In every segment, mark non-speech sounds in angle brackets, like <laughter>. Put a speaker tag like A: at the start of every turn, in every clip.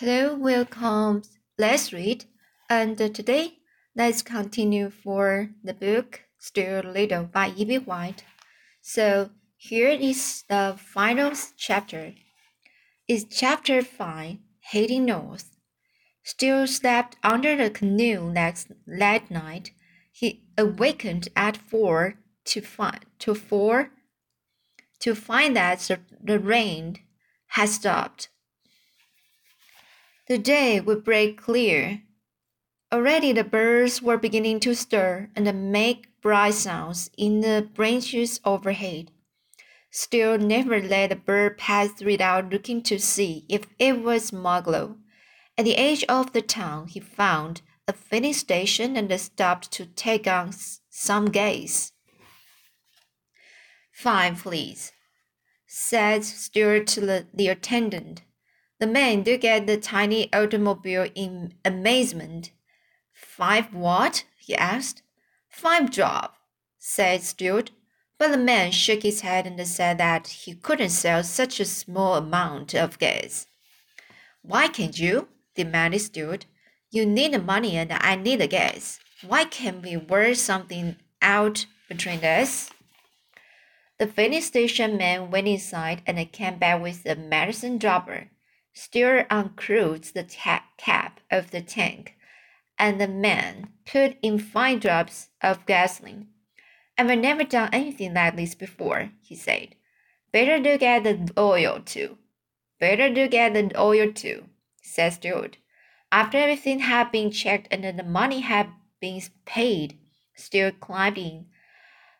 A: Hello, welcome. Let's read. And today, let's continue for the book Stuart Little by E.B. White. So here is the final chapter. It's chapter 5, Heading North. Stuart slept under the canoe next that night. He awakened at four to find to four to find that the rain had stopped. The day would break clear. Already the birds were beginning to stir and make bright sounds in the branches overhead. Stuart never let a bird pass without looking to see if it was Margalo. At the edge of the town, he found a filling station and stopped to take on some gas. Fine, please, said Stuart to the, the attendant. The man looked at the tiny automobile in amazement. Five what? he asked. Five drop, said Stuart. But the man shook his head and said that he couldn't sell such a small amount of gas. Why can't you? demanded Stuart. You need the money and I need the gas. Why can't we work something out between us? The filling station man went inside and came back with a medicine dropper. Stuart unscrewed the cap of the tank, and the man put in five drops of gasoline. I've never done anything like this before, he said. Better look at the oil too. Better look at the oil too, said Stuart. After everything had been checked and the money had been paid, Stuart climbed in,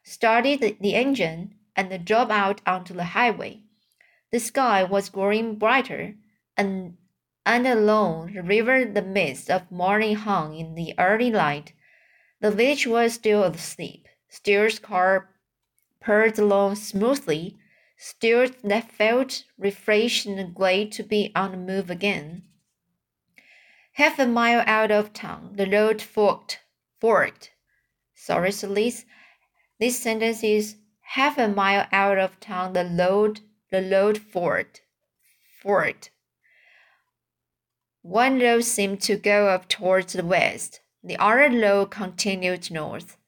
A: started the engine, and drove out onto the highway. The sky was growing brighter and, and along the river the mist of morning hung in the early light. The village was still asleep. Stuart's car purred along smoothly. Stuart felt refreshed and glad to be on the move again. Half a mile out of town, the road forked. Forked. Sorry, Celeste. This sentence is half a mile out of town. The road, the road forked. Forked. One road seemed to go up towards the west. The other road continued north.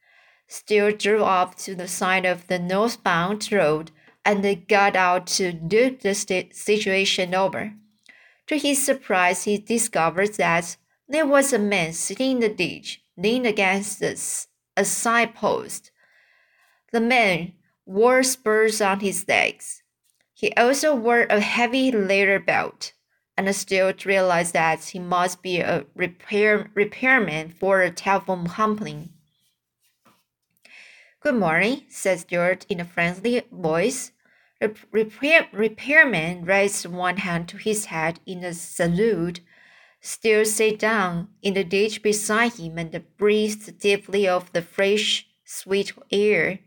A: Stuart drew up to the side of the northbound road and got out to look the situation over. To his surprise, he discovered that there was a man sitting in the ditch, leaning against a side post. The man wore spurs on his legs. He also wore a heavy leather belt and Stuart realized that he must be a repair repairman for a telephone company. Good morning, said Stuart in a friendly voice. Repair, repairman raised one hand to his head in a salute. Stuart sat down in the ditch beside him and breathed deeply of the fresh, sweet air.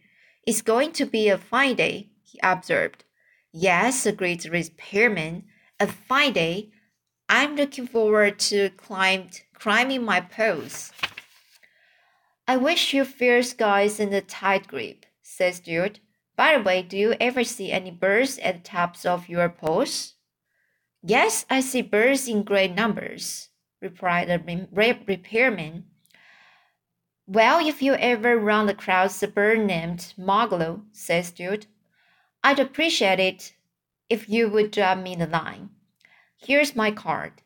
A: It's going to be a fine day, he observed. Yes, agreed the repairman a fine day. I'm looking forward to climb, climbing my poles. I wish you fair skies and a tight grip, says Stuart. By the way, do you ever see any birds at the tops of your poles? Yes, I see birds in great numbers, replied the repairman. Well, if you ever run across a bird named Margalo, says Stuart, I'd appreciate it if you would drop me the line. Here's my card.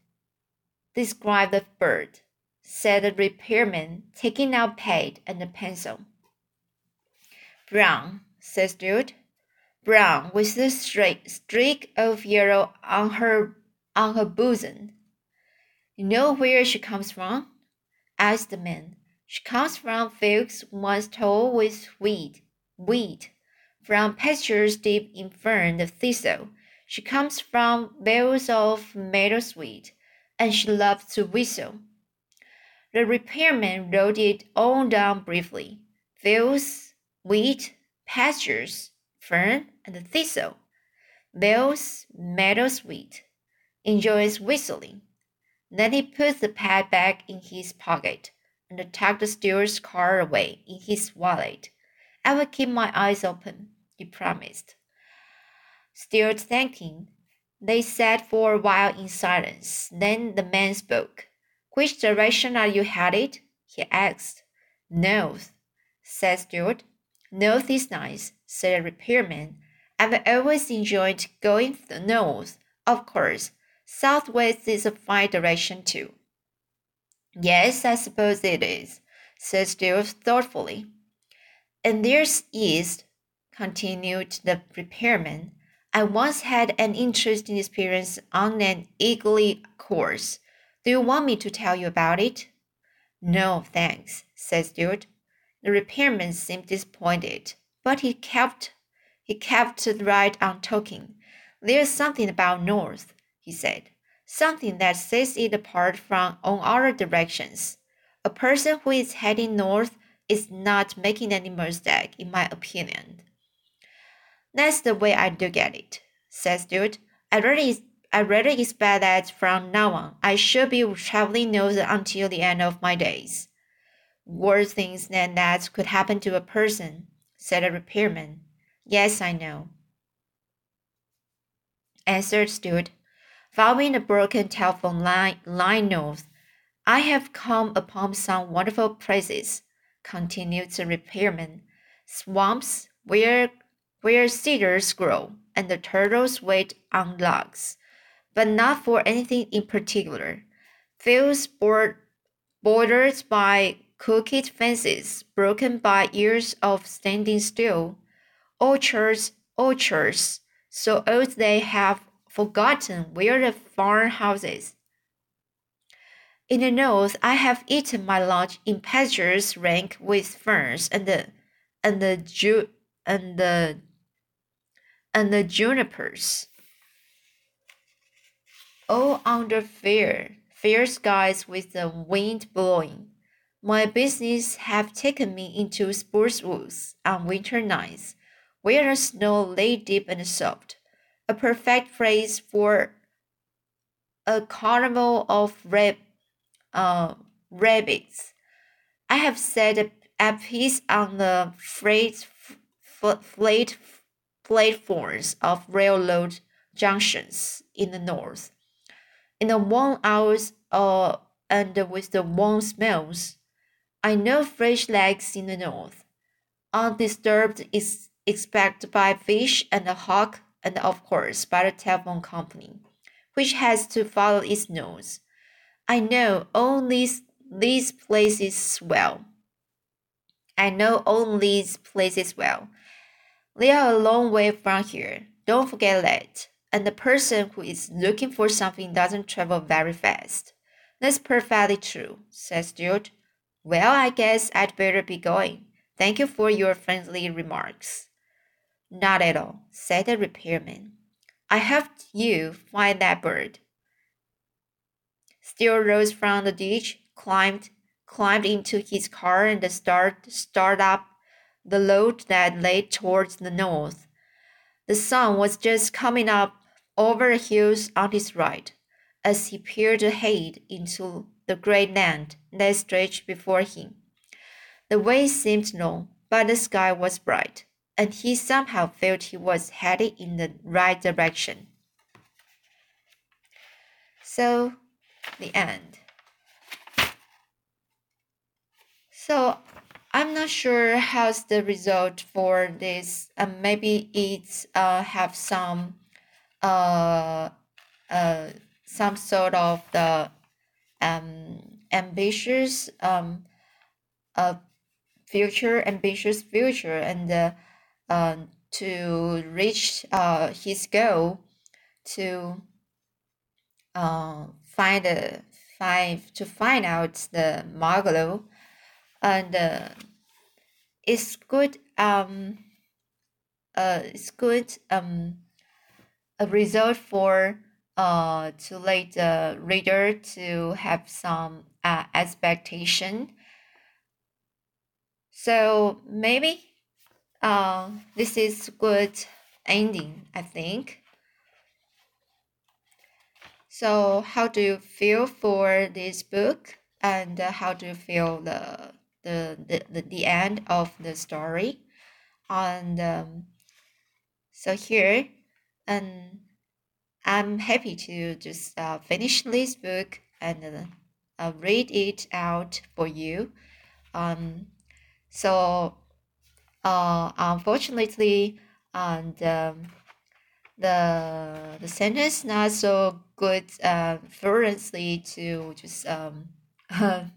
A: Describe the bird, said the repairman, taking out pad and a pencil. Brown, said Stuart. Brown, with a streak of yellow on her on her bosom. You know where she comes from? asked the man. She comes from fields once tall with wheat, wheat, from pastures deep in fern and thistle she comes from vales of meadowsweet, and she loves to whistle. The repairman wrote it all down briefly. Vales, wheat, pastures, fern, and thistle. Vales, meadowsweet. Enjoys whistling. Then he put the pad back in his pocket and tucked the Stuart's card away in his wallet. I will keep my eyes open, he promised. Thanked him. They sat for a while in silence. Then the man spoke. Which direction are you headed? he asked. North, said Stuart. North is nice, said the repairman. I've always enjoyed going north, of course. Southwest is a fine direction too. Yes, I suppose it is, said Stuart thoughtfully. And there's east, continued the repairman. I once had an interesting experience on an eagly course. Do you want me to tell you about it? No, thanks, said Stuart. The repairman seemed disappointed, but he kept he kept right on talking. There's something about North, he said, something that sets it apart from all other directions. A person who is heading north is not making any mistake, in my opinion. That's the way I do get it, says Stuart. I really, I really expect that from now on I should be traveling north until the end of my days. Worse things than that could happen to a person, said the repairman. Yes, I know, answered Stuart. Following the broken telephone line, line north, I have come upon some wonderful places, continued the repairman. Swamps where where cedars grow and the turtles wait on logs, but not for anything in particular. Fields bordered by crooked fences, broken by years of standing still. Orchards, orchards, so old they have forgotten where the farmhouses. In the north, I have eaten my lunch in pastures rank with ferns and the and the ju and the and the junipers. All under fair, fair skies with the wind blowing. My business have taken me into sports woods on winter nights, where the snow lay deep and soft, a perfect place for a carnival of rab uh, rabbits. I have set a, a piece on the freight, freight platforms of railroad junctions in the north. In the warm hours uh, and with the warm smells, I know fresh legs in the north, undisturbed is expected by fish and the hawk and of course by the telephone company, which has to follow its nose. I know all these these places well. I know all these places well, they are a long way from here. Don't forget that. And the person who is looking for something doesn't travel very fast. That's perfectly true, said Stuart. Well, I guess I'd better be going. Thank you for your friendly remarks. Not at all, said the repairman. I helped you find that bird. Stuart rose from the ditch, climbed climbed into his car and start start up the load that lay towards the north. The sun was just coming up over the hills on his right as he peered ahead into the great land that stretched before him. The way seemed long, but the sky was bright, and he somehow felt he was headed in the right direction. So, the end. So, I'm not sure how's the result for this. Uh, maybe it's uh, have some uh, uh, some sort of the um, ambitious um, uh, future, ambitious future, and uh, uh, to reach uh, his goal to uh, find a find to find out the Margalo and uh, it's good um uh it's good um a result for uh to let the reader to have some uh, expectation. So maybe uh this is good ending i think. So how do you feel for this book? And uh, how do you feel the the, the, the, the end of the story and um, so here and I'm happy to just uh, finish this book and uh, uh, read it out for you. Um, so, uh, unfortunately, and um, the the sentence not so good uh, fluently to just um <laughs>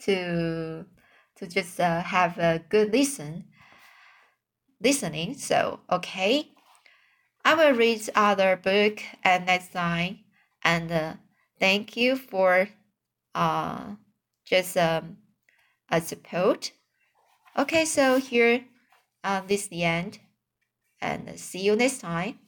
A: to to just uh, have a good listen listening. So okay, I will read other book and next time. And uh, thank you for uh just um a support. Okay, so here uh, this is the end, and see you next time.